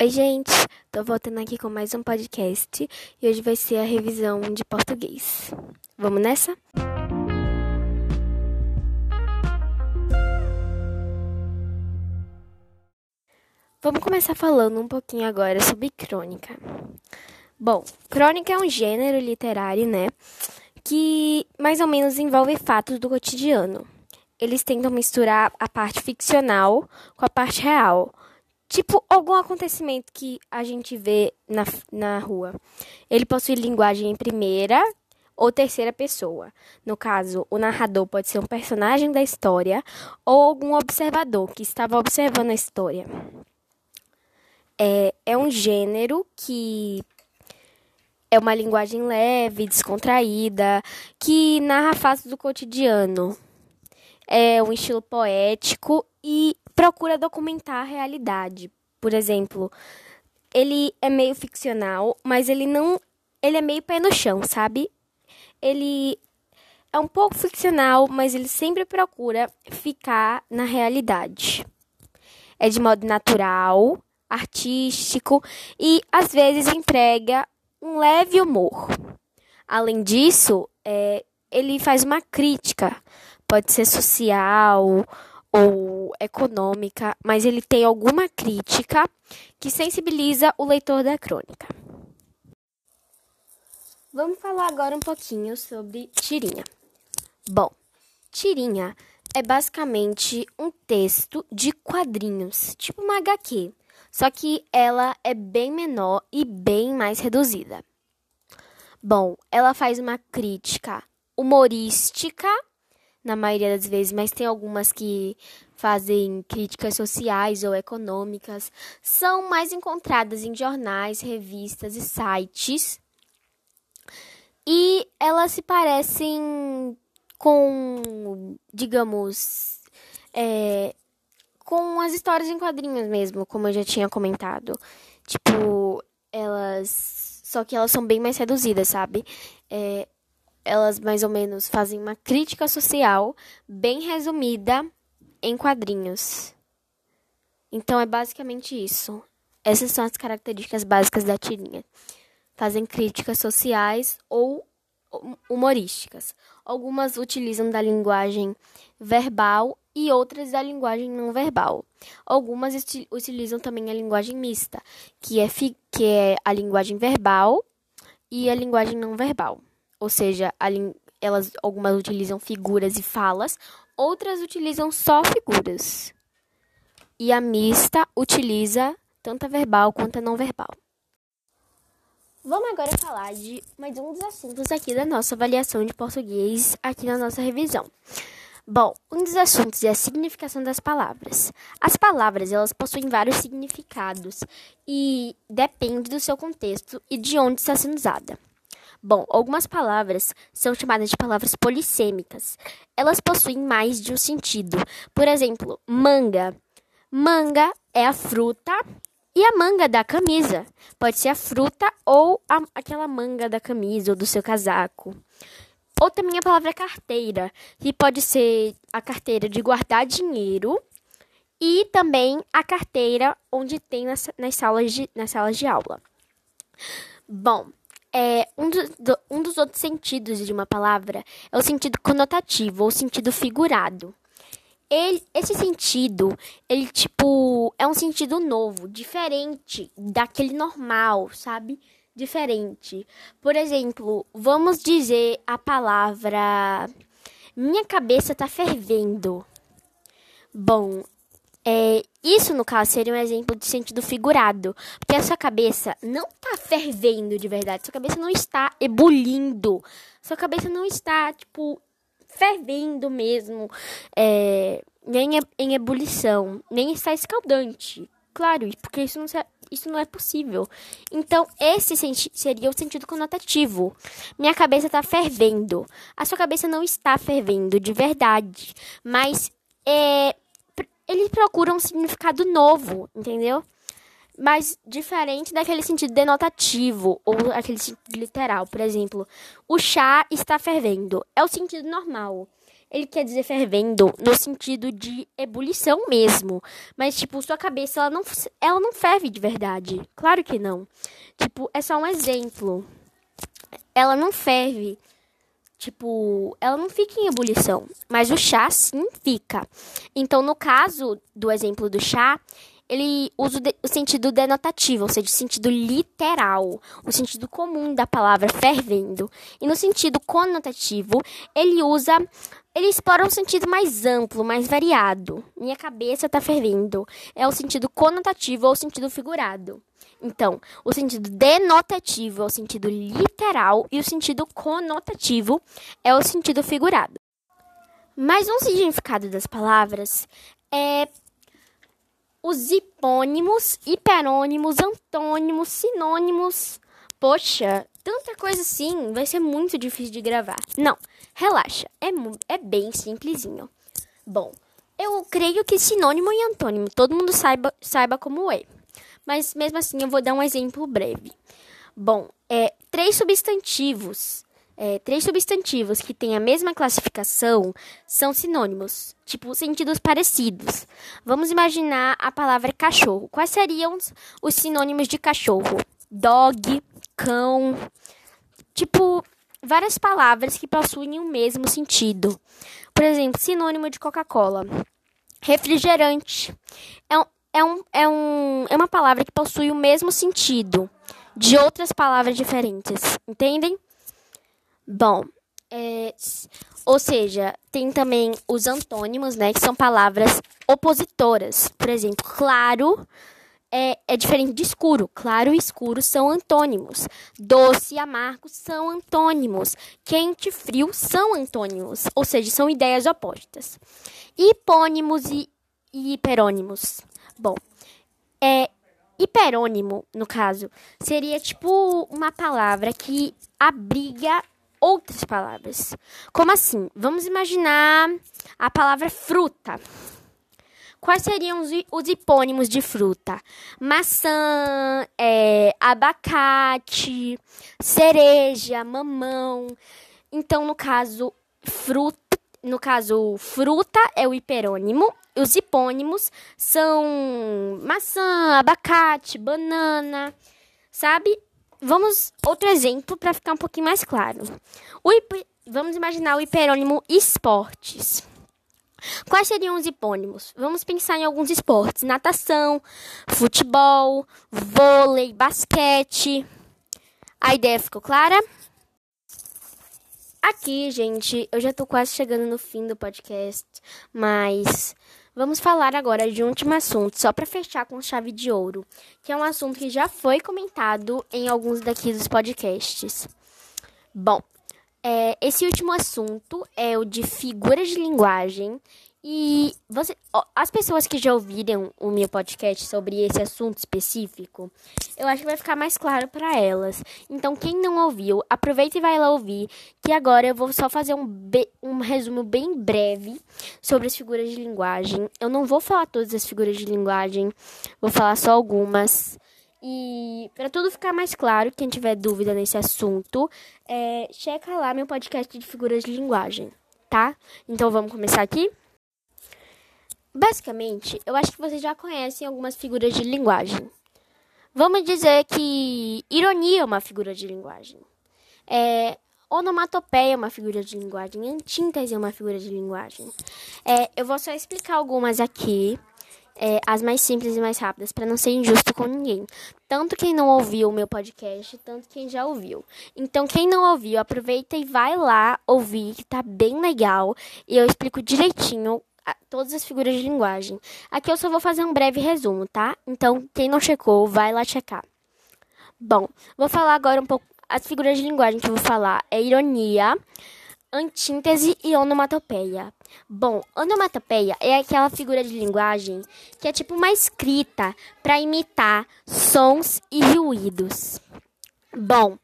Oi, gente! Tô voltando aqui com mais um podcast e hoje vai ser a revisão de português. Vamos nessa? Vamos começar falando um pouquinho agora sobre crônica. Bom, crônica é um gênero literário, né? Que mais ou menos envolve fatos do cotidiano. Eles tentam misturar a parte ficcional com a parte real Tipo, algum acontecimento que a gente vê na, na rua. Ele possui linguagem em primeira ou terceira pessoa. No caso, o narrador pode ser um personagem da história ou algum observador que estava observando a história. É, é um gênero que é uma linguagem leve, descontraída, que narra fatos do cotidiano. É um estilo poético e procura documentar a realidade. Por exemplo, ele é meio ficcional, mas ele não. Ele é meio pé no chão, sabe? Ele é um pouco ficcional, mas ele sempre procura ficar na realidade. É de modo natural, artístico e às vezes emprega um leve humor. Além disso, é, ele faz uma crítica, pode ser social ou econômica, mas ele tem alguma crítica que sensibiliza o leitor da crônica. Vamos falar agora um pouquinho sobre tirinha. Bom, tirinha é basicamente um texto de quadrinhos, tipo uma HQ, só que ela é bem menor e bem mais reduzida. Bom, ela faz uma crítica humorística na maioria das vezes, mas tem algumas que fazem críticas sociais ou econômicas. São mais encontradas em jornais, revistas e sites. E elas se parecem com, digamos, é, com as histórias em quadrinhos mesmo, como eu já tinha comentado. Tipo, elas. Só que elas são bem mais reduzidas, sabe? É, elas mais ou menos fazem uma crítica social bem resumida em quadrinhos. Então é basicamente isso. Essas são as características básicas da tirinha. Fazem críticas sociais ou humorísticas. Algumas utilizam da linguagem verbal e outras da linguagem não verbal. Algumas utilizam também a linguagem mista, que é, que é a linguagem verbal e a linguagem não verbal ou seja, elas algumas utilizam figuras e falas, outras utilizam só figuras. E a mista utiliza tanto a verbal quanto a não verbal. Vamos agora falar de mais um dos assuntos aqui da nossa avaliação de português aqui na nossa revisão. Bom, um dos assuntos é a significação das palavras. As palavras, elas possuem vários significados e depende do seu contexto e de onde está sendo usada. Bom, algumas palavras são chamadas de palavras polissêmicas. Elas possuem mais de um sentido. Por exemplo, manga. Manga é a fruta e a manga da camisa. Pode ser a fruta ou a, aquela manga da camisa ou do seu casaco. Ou também a palavra carteira, que pode ser a carteira de guardar dinheiro e também a carteira onde tem nas, nas, salas, de, nas salas de aula. Bom, é, um, do, um dos outros sentidos de uma palavra é o sentido conotativo ou sentido figurado. Ele, esse sentido, ele tipo, é um sentido novo, diferente daquele normal, sabe? Diferente. Por exemplo, vamos dizer a palavra minha cabeça tá fervendo. Bom, é, isso, no caso, seria um exemplo de sentido figurado. Porque a sua cabeça não está fervendo de verdade. Sua cabeça não está ebulindo. Sua cabeça não está, tipo, fervendo mesmo. É, nem em ebulição. Nem está escaldante. Claro, porque isso não, isso não é possível. Então, esse seria o sentido conotativo. Minha cabeça está fervendo. A sua cabeça não está fervendo de verdade. Mas é eles procuram um significado novo, entendeu? Mas diferente daquele sentido denotativo ou aquele sentido literal. Por exemplo, o chá está fervendo. É o sentido normal. ele quer dizer fervendo no sentido de ebulição mesmo. Mas, tipo, sua cabeça, ela não, ela não ferve de verdade. Claro que não. Tipo, é só um exemplo. Ela não ferve. Tipo, ela não fica em ebulição. Mas o chá sim fica. Então, no caso do exemplo do chá, ele usa o, de, o, sentido denotativo, ou seja, o sentido literal, o sentido comum da palavra fervendo. E no sentido conotativo, ele usa, ele explora um sentido mais amplo, mais variado. Minha cabeça está fervendo. É o sentido conotativo ou o sentido figurado. Então, o sentido denotativo é o sentido literal e o sentido conotativo é o sentido figurado. Mas um significado das palavras é os hipônimos, hiperônimos, antônimos, sinônimos. Poxa, tanta coisa assim, vai ser muito difícil de gravar. Não, relaxa, é, é bem simplesinho. Bom, eu creio que sinônimo e antônimo todo mundo saiba, saiba como é. Mas mesmo assim eu vou dar um exemplo breve. Bom, é, três substantivos é, três substantivos que têm a mesma classificação são sinônimos, tipo sentidos parecidos. Vamos imaginar a palavra cachorro. Quais seriam os sinônimos de cachorro? Dog, cão. Tipo, várias palavras que possuem o mesmo sentido. Por exemplo, sinônimo de Coca-Cola. Refrigerante. É, um, é, um, é, um, é uma palavra que possui o mesmo sentido de outras palavras diferentes. Entendem? Bom, é, ou seja, tem também os antônimos, né, que são palavras opositoras. Por exemplo, claro é, é diferente de escuro. Claro e escuro são antônimos. Doce e amargo são antônimos. Quente e frio são antônimos, ou seja, são ideias opostas. Hipônimos e, e hiperônimos. Bom, é, hiperônimo, no caso, seria tipo uma palavra que abriga outras palavras. Como assim? Vamos imaginar a palavra fruta. Quais seriam os, os hipônimos de fruta? Maçã, é, abacate, cereja, mamão. Então, no caso, fruta, no caso, fruta é o hiperônimo. Os hipônimos são maçã, abacate, banana, sabe? Vamos outro exemplo para ficar um pouquinho mais claro. Vamos imaginar o hiperônimo esportes. Quais seriam os hipônimos? Vamos pensar em alguns esportes: natação, futebol, vôlei, basquete. A ideia ficou clara? Aqui, gente, eu já tô quase chegando no fim do podcast, mas Vamos falar agora de um último assunto, só para fechar com chave de ouro, que é um assunto que já foi comentado em alguns daqui dos podcasts. Bom, é, esse último assunto é o de figuras de linguagem e você, as pessoas que já ouviram o meu podcast sobre esse assunto específico, eu acho que vai ficar mais claro para elas. Então, quem não ouviu, aproveita e vai lá ouvir, que agora eu vou só fazer um, um resumo bem breve sobre as figuras de linguagem. Eu não vou falar todas as figuras de linguagem, vou falar só algumas. E para tudo ficar mais claro, quem tiver dúvida nesse assunto, é, checa lá meu podcast de figuras de linguagem, tá? Então vamos começar aqui? Basicamente, eu acho que vocês já conhecem algumas figuras de linguagem. Vamos dizer que ironia é uma figura de linguagem. É, onomatopeia é uma figura de linguagem. Antíntese é uma figura de linguagem. É, eu vou só explicar algumas aqui, é, as mais simples e mais rápidas, para não ser injusto com ninguém. Tanto quem não ouviu o meu podcast, tanto quem já ouviu. Então, quem não ouviu, aproveita e vai lá ouvir, que tá bem legal. E eu explico direitinho todas as figuras de linguagem. Aqui eu só vou fazer um breve resumo, tá? Então, quem não checou, vai lá checar. Bom, vou falar agora um pouco. As figuras de linguagem que eu vou falar é ironia, antíntese e onomatopeia. Bom, onomatopeia é aquela figura de linguagem que é tipo uma escrita para imitar sons e ruídos. Bom,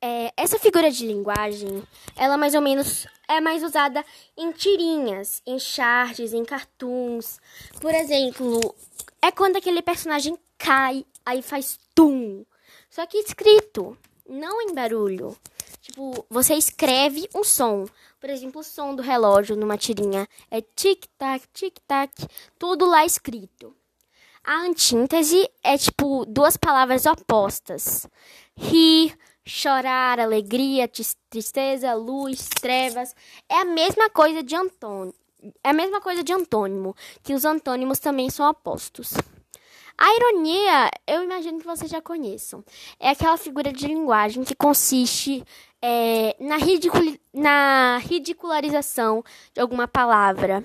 é, essa figura de linguagem, ela mais ou menos é mais usada em tirinhas, em charts, em cartoons. Por exemplo, é quando aquele personagem cai, aí faz tum. Só que escrito, não em barulho. Tipo, você escreve um som. Por exemplo, o som do relógio numa tirinha é tic-tac, tic-tac, tudo lá escrito. A antíntese é tipo duas palavras opostas: rir, chorar, alegria, tristeza, luz, trevas. É a mesma coisa de antônimo. É a mesma coisa de antônimo, que os antônimos também são opostos. A ironia, eu imagino que vocês já conheçam. É aquela figura de linguagem que consiste é, na, ridicul na ridicularização de alguma palavra.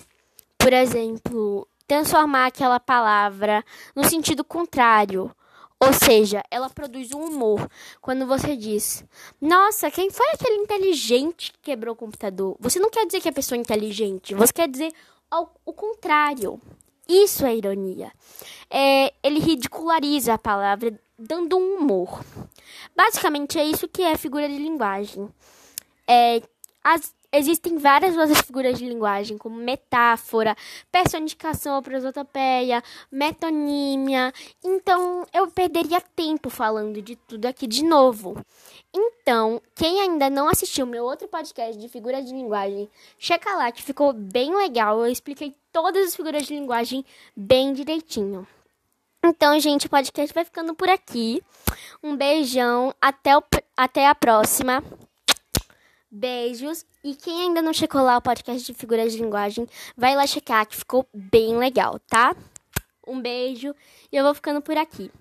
Por exemplo, transformar aquela palavra no sentido contrário. Ou seja, ela produz um humor. Quando você diz, nossa, quem foi aquele inteligente que quebrou o computador? Você não quer dizer que a pessoa é inteligente, você quer dizer ao, o contrário. Isso é ironia. É, ele ridiculariza a palavra, dando um humor. Basicamente, é isso que é figura de linguagem. É, as, existem várias outras figuras de linguagem, como metáfora, personificação, prosotopeia, metonímia. Então, eu perderia tempo falando de tudo aqui de novo. Então, quem ainda não assistiu meu outro podcast de figura de linguagem, checa lá que ficou bem legal. Eu expliquei todas as figuras de linguagem bem direitinho. Então, gente, o podcast vai ficando por aqui. Um beijão, até, o, até a próxima. Beijos. E quem ainda não checou lá o podcast de figuras de linguagem, vai lá checar que ficou bem legal, tá? Um beijo e eu vou ficando por aqui.